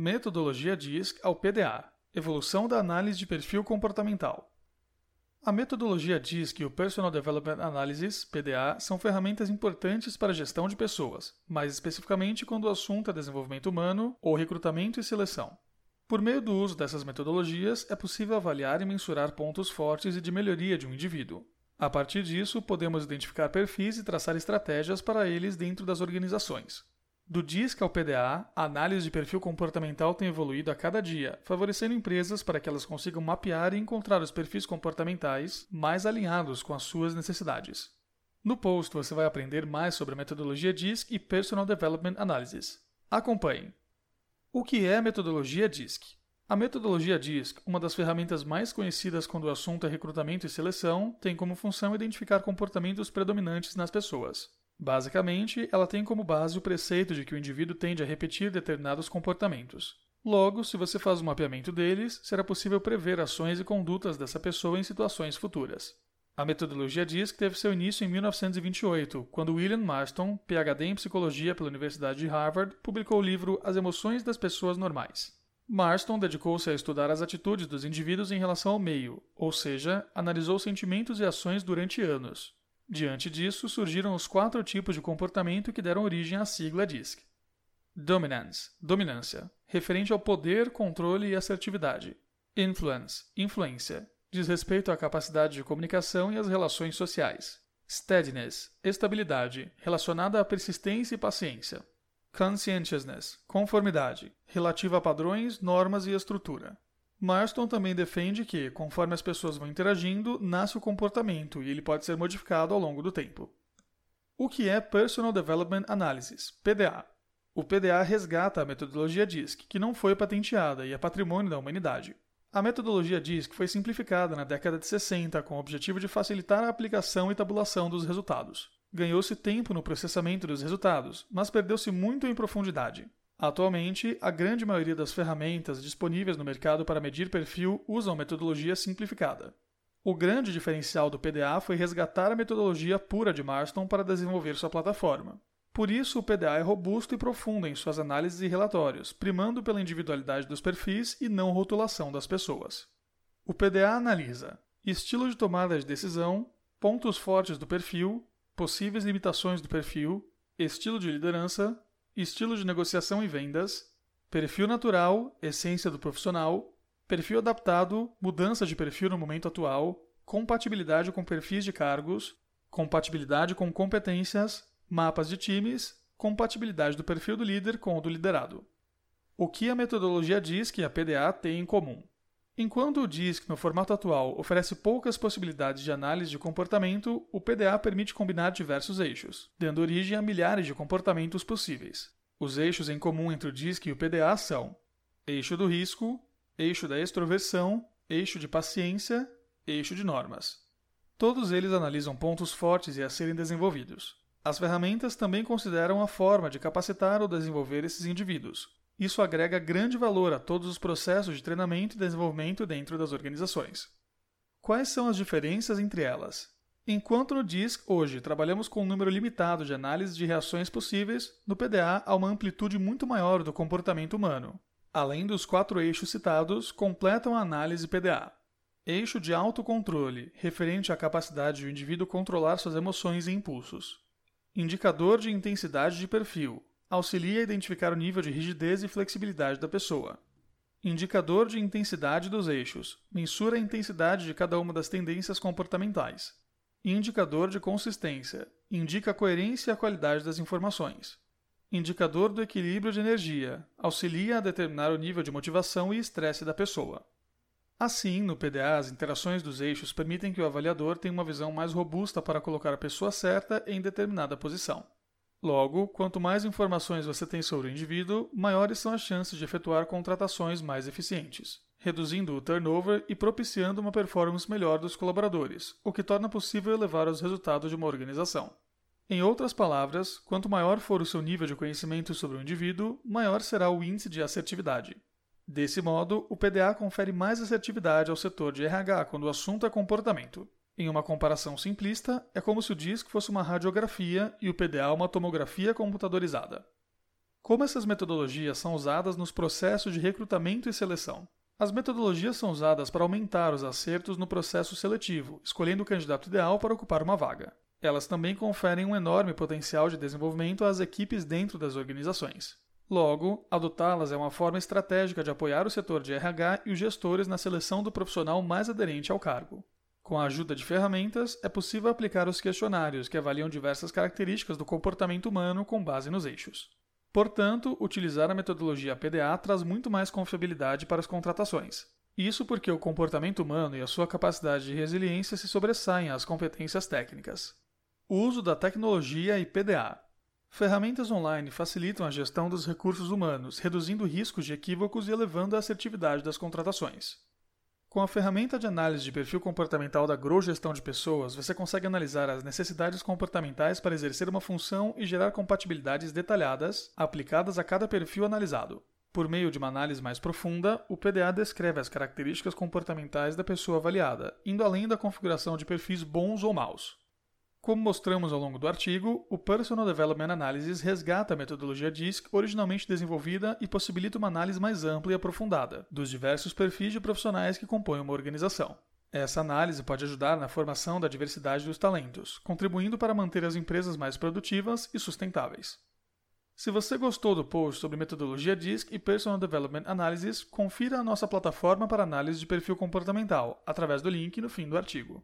Metodologia DISC ao PDA Evolução da análise de perfil comportamental. A metodologia DISC e o Personal Development Analysis, PDA, são ferramentas importantes para a gestão de pessoas, mais especificamente quando o assunto é desenvolvimento humano ou recrutamento e seleção. Por meio do uso dessas metodologias, é possível avaliar e mensurar pontos fortes e de melhoria de um indivíduo. A partir disso, podemos identificar perfis e traçar estratégias para eles dentro das organizações. Do DISC ao PDA, a análise de perfil comportamental tem evoluído a cada dia, favorecendo empresas para que elas consigam mapear e encontrar os perfis comportamentais mais alinhados com as suas necessidades. No post você vai aprender mais sobre a metodologia DISC e Personal Development Analysis. Acompanhe! O que é metodologia DISC? A metodologia DISC, uma das ferramentas mais conhecidas quando o assunto é recrutamento e seleção, tem como função identificar comportamentos predominantes nas pessoas. Basicamente, ela tem como base o preceito de que o indivíduo tende a repetir determinados comportamentos. Logo, se você faz um mapeamento deles, será possível prever ações e condutas dessa pessoa em situações futuras. A metodologia DISC teve seu início em 1928, quando William Marston, PhD em psicologia pela Universidade de Harvard, publicou o livro As Emoções das Pessoas Normais. Marston dedicou-se a estudar as atitudes dos indivíduos em relação ao meio, ou seja, analisou sentimentos e ações durante anos, Diante disso, surgiram os quatro tipos de comportamento que deram origem à sigla DISC. Dominance, dominância, referente ao poder, controle e assertividade. Influence, influência, diz respeito à capacidade de comunicação e às relações sociais. Steadiness, estabilidade, relacionada à persistência e paciência. Conscientiousness, conformidade, relativa a padrões, normas e estrutura. Marston também defende que, conforme as pessoas vão interagindo, nasce o comportamento e ele pode ser modificado ao longo do tempo. O que é Personal Development Analysis, PDA? O PDA resgata a metodologia DISC, que não foi patenteada e é patrimônio da humanidade. A metodologia DISC foi simplificada na década de 60 com o objetivo de facilitar a aplicação e tabulação dos resultados. Ganhou-se tempo no processamento dos resultados, mas perdeu-se muito em profundidade. Atualmente, a grande maioria das ferramentas disponíveis no mercado para medir perfil usam metodologia simplificada. O grande diferencial do PDA foi resgatar a metodologia pura de Marston para desenvolver sua plataforma. Por isso, o PDA é robusto e profundo em suas análises e relatórios, primando pela individualidade dos perfis e não rotulação das pessoas. O PDA analisa estilo de tomada de decisão, pontos fortes do perfil, possíveis limitações do perfil, estilo de liderança, estilo de negociação e vendas, perfil natural, essência do profissional, perfil adaptado, mudança de perfil no momento atual, compatibilidade com perfis de cargos, compatibilidade com competências, mapas de times, compatibilidade do perfil do líder com o do liderado. O que a metodologia diz que a PDA tem em comum? Enquanto o DISC no formato atual oferece poucas possibilidades de análise de comportamento, o PDA permite combinar diversos eixos, dando origem a milhares de comportamentos possíveis. Os eixos em comum entre o DISC e o PDA são eixo do risco, eixo da extroversão, eixo de paciência, eixo de normas. Todos eles analisam pontos fortes e a serem desenvolvidos. As ferramentas também consideram a forma de capacitar ou desenvolver esses indivíduos, isso agrega grande valor a todos os processos de treinamento e desenvolvimento dentro das organizações. Quais são as diferenças entre elas? Enquanto no DISC, hoje, trabalhamos com um número limitado de análises de reações possíveis, no PDA há uma amplitude muito maior do comportamento humano. Além dos quatro eixos citados, completam a análise PDA. Eixo de autocontrole, referente à capacidade do indivíduo controlar suas emoções e impulsos. Indicador de intensidade de perfil, auxilia a identificar o nível de rigidez e flexibilidade da pessoa. Indicador de intensidade dos eixos mensura a intensidade de cada uma das tendências comportamentais. Indicador de consistência indica a coerência e a qualidade das informações. Indicador do equilíbrio de energia auxilia a determinar o nível de motivação e estresse da pessoa. Assim, no PDA, as interações dos eixos permitem que o avaliador tenha uma visão mais robusta para colocar a pessoa certa em determinada posição. Logo, quanto mais informações você tem sobre o indivíduo, maiores são as chances de efetuar contratações mais eficientes, reduzindo o turnover e propiciando uma performance melhor dos colaboradores, o que torna possível elevar os resultados de uma organização. Em outras palavras, quanto maior for o seu nível de conhecimento sobre o indivíduo, maior será o índice de assertividade. Desse modo, o PDA confere mais assertividade ao setor de RH quando o assunto é comportamento. Em uma comparação simplista, é como se o disco fosse uma radiografia e o PDA uma tomografia computadorizada. Como essas metodologias são usadas nos processos de recrutamento e seleção? As metodologias são usadas para aumentar os acertos no processo seletivo, escolhendo o candidato ideal para ocupar uma vaga. Elas também conferem um enorme potencial de desenvolvimento às equipes dentro das organizações. Logo, adotá-las é uma forma estratégica de apoiar o setor de RH e os gestores na seleção do profissional mais aderente ao cargo. Com a ajuda de ferramentas, é possível aplicar os questionários que avaliam diversas características do comportamento humano com base nos eixos. Portanto, utilizar a metodologia PDA traz muito mais confiabilidade para as contratações. Isso porque o comportamento humano e a sua capacidade de resiliência se sobressaem às competências técnicas. O uso da tecnologia e PDA. Ferramentas online facilitam a gestão dos recursos humanos, reduzindo riscos de equívocos e elevando a assertividade das contratações. Com a ferramenta de análise de perfil comportamental da Grow Gestão de Pessoas, você consegue analisar as necessidades comportamentais para exercer uma função e gerar compatibilidades detalhadas aplicadas a cada perfil analisado. Por meio de uma análise mais profunda, o PDA descreve as características comportamentais da pessoa avaliada, indo além da configuração de perfis bons ou maus. Como mostramos ao longo do artigo, o Personal Development Analysis resgata a metodologia DISC originalmente desenvolvida e possibilita uma análise mais ampla e aprofundada dos diversos perfis de profissionais que compõem uma organização. Essa análise pode ajudar na formação da diversidade dos talentos, contribuindo para manter as empresas mais produtivas e sustentáveis. Se você gostou do post sobre metodologia DISC e Personal Development Analysis, confira a nossa plataforma para análise de perfil comportamental através do link no fim do artigo.